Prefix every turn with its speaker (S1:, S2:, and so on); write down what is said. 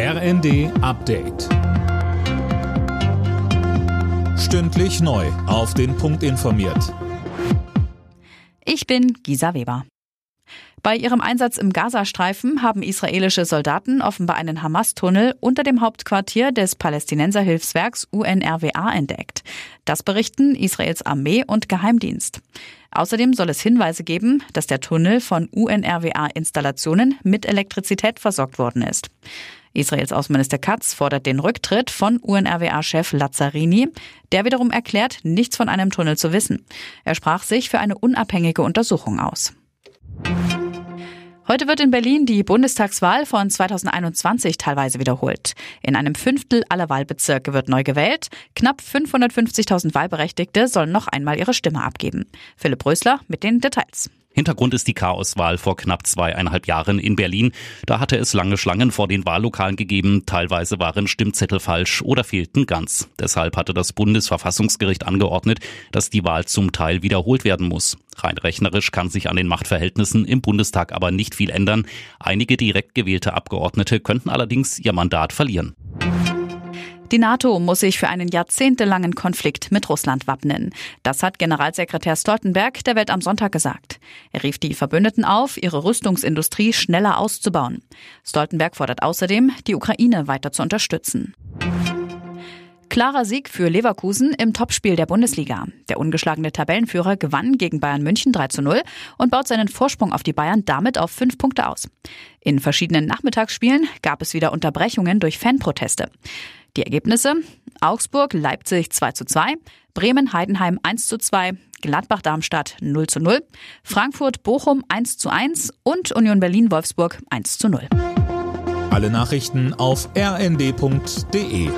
S1: RND Update. Stündlich neu. Auf den Punkt informiert.
S2: Ich bin Gisa Weber. Bei ihrem Einsatz im Gazastreifen haben israelische Soldaten offenbar einen Hamas-Tunnel unter dem Hauptquartier des Palästinenserhilfswerks UNRWA entdeckt. Das berichten Israels Armee und Geheimdienst. Außerdem soll es Hinweise geben, dass der Tunnel von UNRWA-Installationen mit Elektrizität versorgt worden ist. Israels Außenminister Katz fordert den Rücktritt von UNRWA-Chef Lazzarini. Der wiederum erklärt, nichts von einem Tunnel zu wissen. Er sprach sich für eine unabhängige Untersuchung aus. Heute wird in Berlin die Bundestagswahl von 2021 teilweise wiederholt. In einem Fünftel aller Wahlbezirke wird neu gewählt. Knapp 550.000 Wahlberechtigte sollen noch einmal ihre Stimme abgeben. Philipp Rösler mit den Details.
S3: Hintergrund ist die Chaoswahl vor knapp zweieinhalb Jahren in Berlin. Da hatte es lange Schlangen vor den Wahllokalen gegeben. Teilweise waren Stimmzettel falsch oder fehlten ganz. Deshalb hatte das Bundesverfassungsgericht angeordnet, dass die Wahl zum Teil wiederholt werden muss. Rein rechnerisch kann sich an den Machtverhältnissen im Bundestag aber nicht viel ändern. Einige direkt gewählte Abgeordnete könnten allerdings ihr Mandat verlieren.
S2: Die NATO muss sich für einen jahrzehntelangen Konflikt mit Russland wappnen. Das hat Generalsekretär Stoltenberg der Welt am Sonntag gesagt. Er rief die Verbündeten auf, ihre Rüstungsindustrie schneller auszubauen. Stoltenberg fordert außerdem, die Ukraine weiter zu unterstützen. Klarer Sieg für Leverkusen im Topspiel der Bundesliga. Der ungeschlagene Tabellenführer gewann gegen Bayern München 3 zu 0 und baut seinen Vorsprung auf die Bayern damit auf fünf Punkte aus. In verschiedenen Nachmittagsspielen gab es wieder Unterbrechungen durch Fanproteste. Die Ergebnisse? Augsburg, Leipzig 2 zu 2, Bremen, Heidenheim 1 zu 2, Gladbach, Darmstadt 0 zu 0, Frankfurt, Bochum 1 zu 1 und Union Berlin, Wolfsburg 1 zu 0.
S1: Alle Nachrichten auf rnd.de